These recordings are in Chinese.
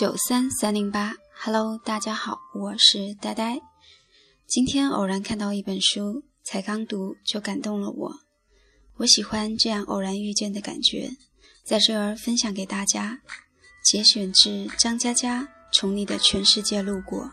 九三三零八，Hello，大家好，我是呆呆。今天偶然看到一本书，才刚读就感动了我。我喜欢这样偶然遇见的感觉，在这儿分享给大家。节选自张嘉佳《从你的全世界路过》。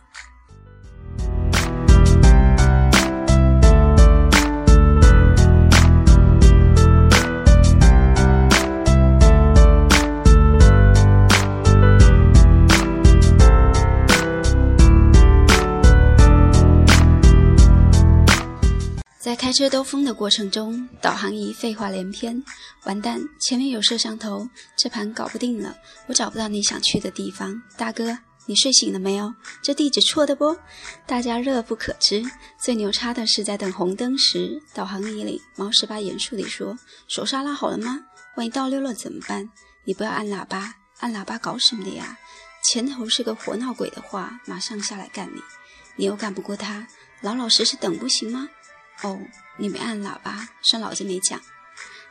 开车兜风的过程中，导航仪废话连篇。完蛋，前面有摄像头，这盘搞不定了。我找不到你想去的地方，大哥，你睡醒了没有？这地址错的不？大家乐不可支。最牛叉的是，在等红灯时，导航仪里毛十八严肃地说：“手刹拉好了吗？万一倒溜了怎么办？你不要按喇叭，按喇叭搞什么的呀？前头是个活闹鬼的话，马上下来干你。你又干不过他，老老实实等不行吗？”哦，你没按喇叭，算老子没讲。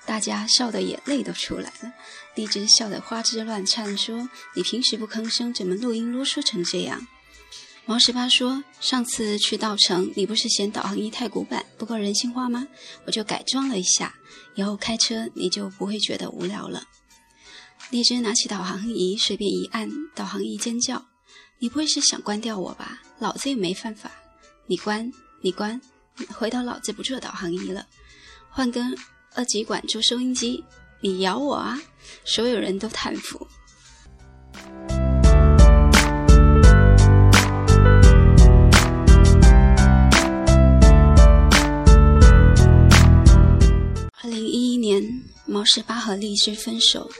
大家笑得眼泪都出来了。荔枝笑得花枝乱颤，说：“你平时不吭声，怎么录音啰嗦成这样？”毛十八说：“上次去稻城，你不是嫌导航仪太古板，不够人性化吗？我就改装了一下，以后开车你就不会觉得无聊了。”荔枝拿起导航仪，随便一按，导航仪尖叫：“你不会是想关掉我吧？老子也没犯法，你关，你关。”回头老子不做导航仪了，换根二极管做收音机。你咬我啊！所有人都叹服。二零一一年，毛十八和荔枝分手，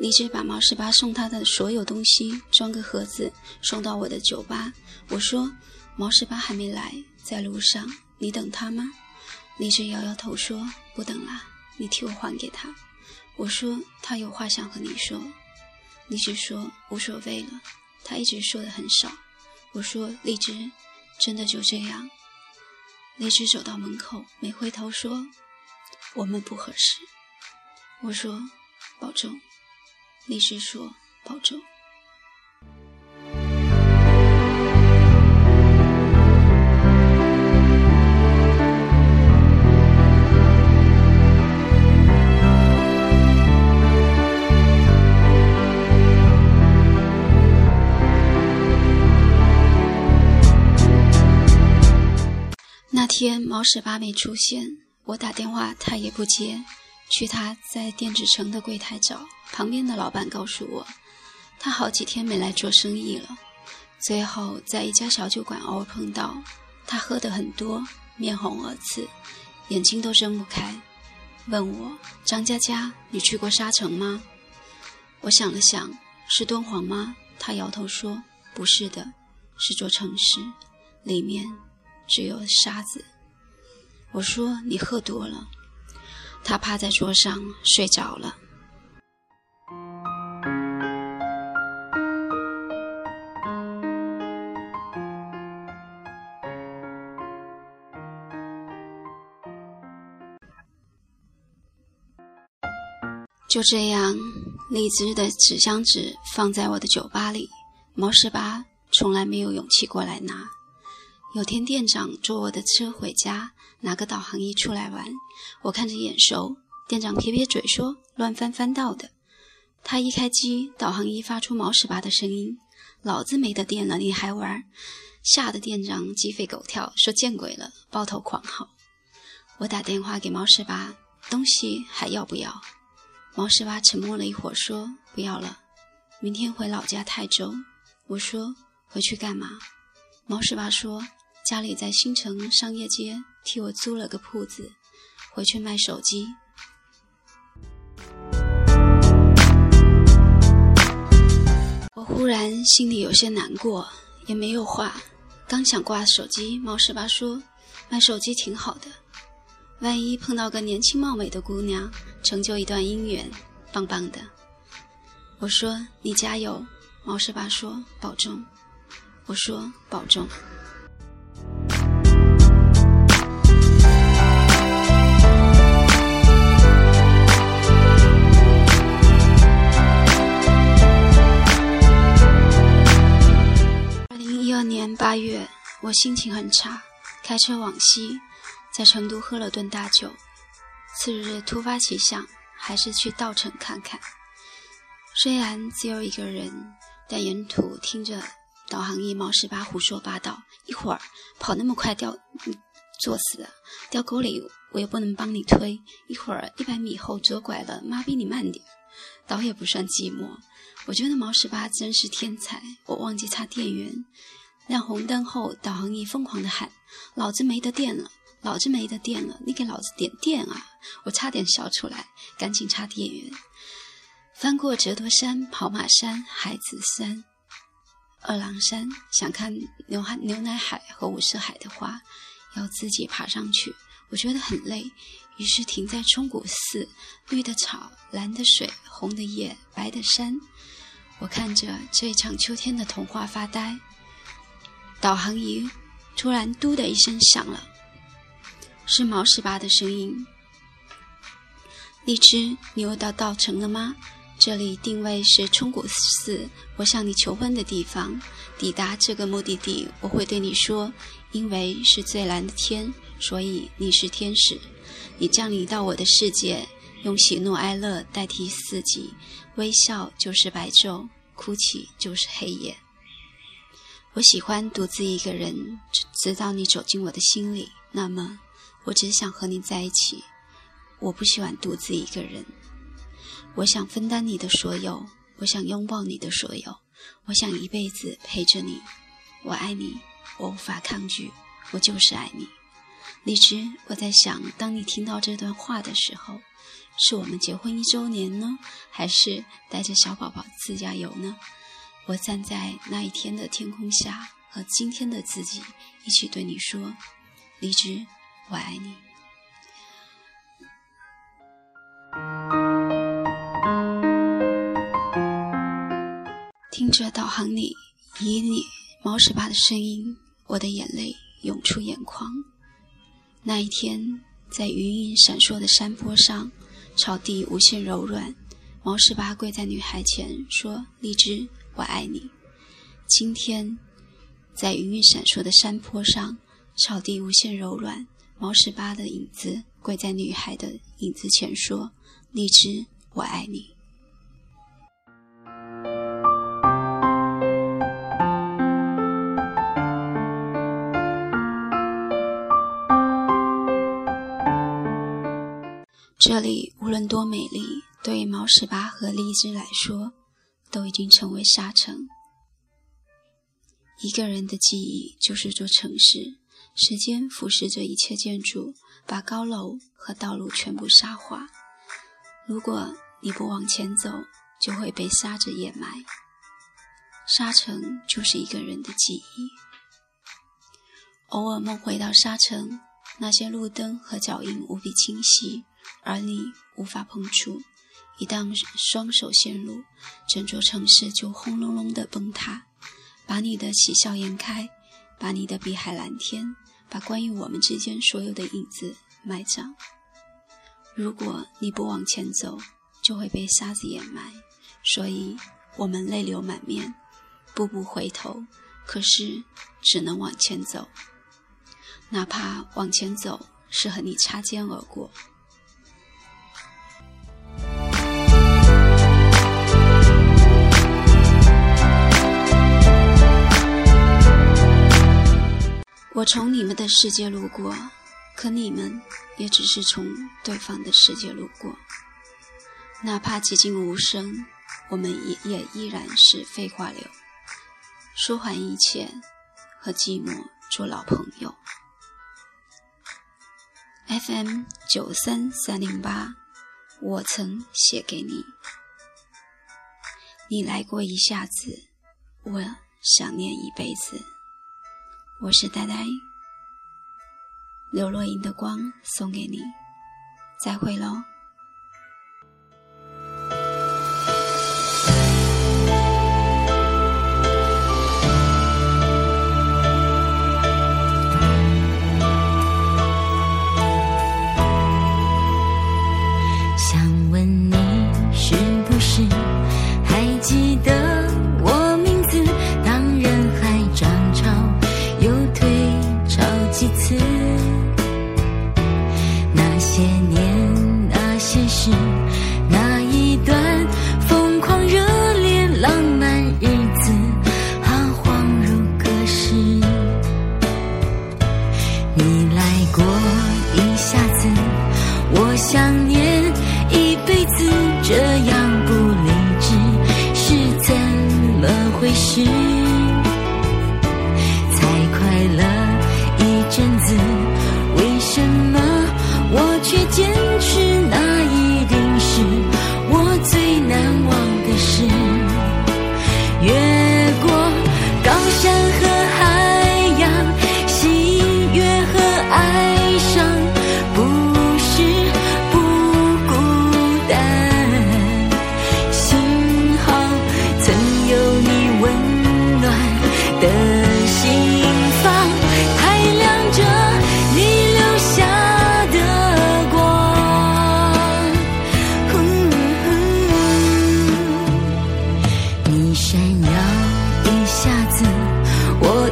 荔枝把毛十八送他的所有东西装个盒子送到我的酒吧。我说毛十八还没来，在路上。你等他吗？荔枝摇摇头说：“不等了，你替我还给他。”我说：“他有话想和你说。”荔枝说：“无所谓了，他一直说的很少。”我说：“荔枝，真的就这样？”荔枝走到门口，没回头说：“我们不合适。”我说：“保重。”荔枝说：“保重。”天毛十八没出现，我打电话他也不接，去他在电子城的柜台找，旁边的老板告诉我，他好几天没来做生意了。最后在一家小酒馆偶尔碰到，他喝得很多，面红耳赤，眼睛都睁不开，问我张佳佳，你去过沙城吗？我想了想，是敦煌吗？他摇头说不是的，是座城市，里面。只有沙子。我说你喝多了。他趴在桌上睡着了。就这样，荔枝的纸箱子放在我的酒吧里。毛十八从来没有勇气过来拿。有天店长坐我的车回家，拿个导航仪出来玩，我看着眼熟。店长撇撇嘴说：“乱翻翻到的。”他一开机，导航仪发出毛十八的声音：“老子没得电了，你还玩？”吓得店长鸡飞狗跳，说：“见鬼了，抱头狂嚎。”我打电话给毛十八：“东西还要不要？”毛十八沉默了一会儿，说：“不要了，明天回老家泰州。”我说：“回去干嘛？”毛十八说。家里在新城商业街替我租了个铺子，回去卖手机。我忽然心里有些难过，也没有话。刚想挂手机，毛十八说：“卖手机挺好的，万一碰到个年轻貌美的姑娘，成就一段姻缘，棒棒的。”我说：“你加油。”毛十八说：“保重。”我说：“保重。”我心情很差，开车往西，在成都喝了顿大酒。次日突发奇想，还是去稻城看看。虽然只有一个人，但沿途听着导航仪毛十八胡说八道，一会儿跑那么快掉，作死了，掉沟里我又不能帮你推；一会儿一百米后左拐了，妈逼你慢点，倒也不算寂寞。我觉得毛十八真是天才，我忘记插电源，亮红灯后导航仪疯狂的喊：“老子没得电了，老子没得电了，你给老子点电啊！”我差点笑出来，赶紧插电源。翻过折多山、跑马山、海子山、二郎山，想看牛海、牛奶海和五色海的话，要自己爬上去，我觉得很累，于是停在冲古寺，绿的草、蓝的水、红的叶、白的山，我看着这一场秋天的童话发呆。导航仪突然“嘟”的一声响了，是毛十八的声音。荔枝，你又到稻城了吗？这里定位是冲古寺，我向你求婚的地方。抵达这个目的地，我会对你说：因为是最蓝的天，所以你是天使。你降临到我的世界，用喜怒哀乐代替四季，微笑就是白昼，哭泣就是黑夜。我喜欢独自一个人，直到你走进我的心里。那么，我只想和你在一起。我不喜欢独自一个人，我想分担你的所有，我想拥抱你的所有，我想一辈子陪着你。我爱你，我无法抗拒，我就是爱你。荔枝，我在想，当你听到这段话的时候，是我们结婚一周年呢，还是带着小宝宝自驾游呢？我站在那一天的天空下，和今天的自己一起对你说：荔枝，我爱你。听着导航里以你毛十八的声音，我的眼泪涌出眼眶。那一天，在云影闪烁的山坡上，草地无限柔软，毛十八跪在女孩前说：“荔枝，我爱你。”今天，在云云闪烁的山坡上，草地无限柔软，毛十八的影子跪在女孩的影子前说。荔枝，我爱你。这里无论多美丽，对毛十八和荔枝来说，都已经成为沙城。一个人的记忆就是座城市，时间腐蚀着一切建筑，把高楼和道路全部沙化。如果你不往前走，就会被沙子掩埋。沙城就是一个人的记忆。偶尔梦回到沙城，那些路灯和脚印无比清晰，而你无法碰触。一旦双手陷入，整座城市就轰隆隆的崩塌，把你的喜笑颜开，把你的碧海蓝天，把关于我们之间所有的影子埋葬。如果你不往前走，就会被沙子掩埋。所以，我们泪流满面，步步回头，可是只能往前走，哪怕往前走是和你擦肩而过。我从你们的世界路过。可你们也只是从对方的世界路过，哪怕寂静无声，我们也也依然是废话流，说完一切，和寂寞做老朋友。FM 九三三零八，我曾写给你，你来过一下子，我想念一辈子。我是呆呆。刘若英的光送给你，再会喽。肩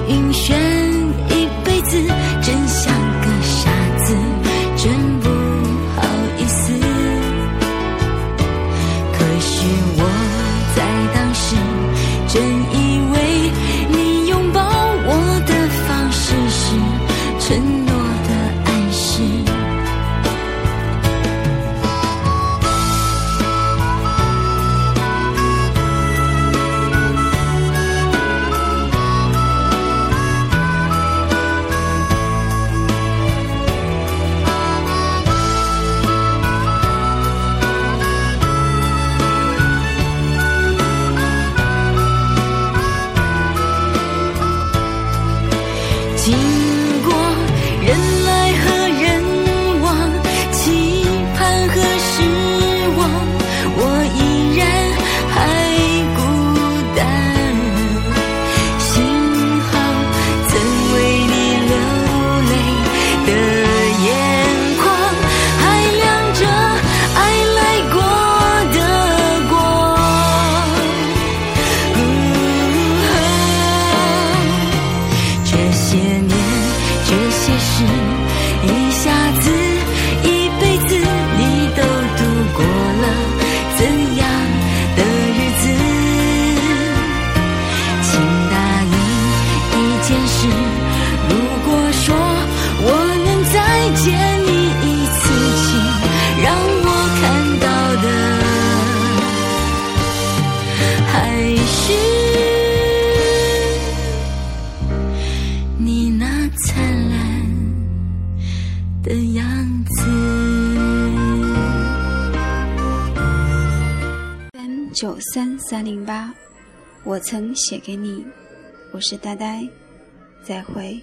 音旋。三三零八我曾写给你。我是呆呆再会。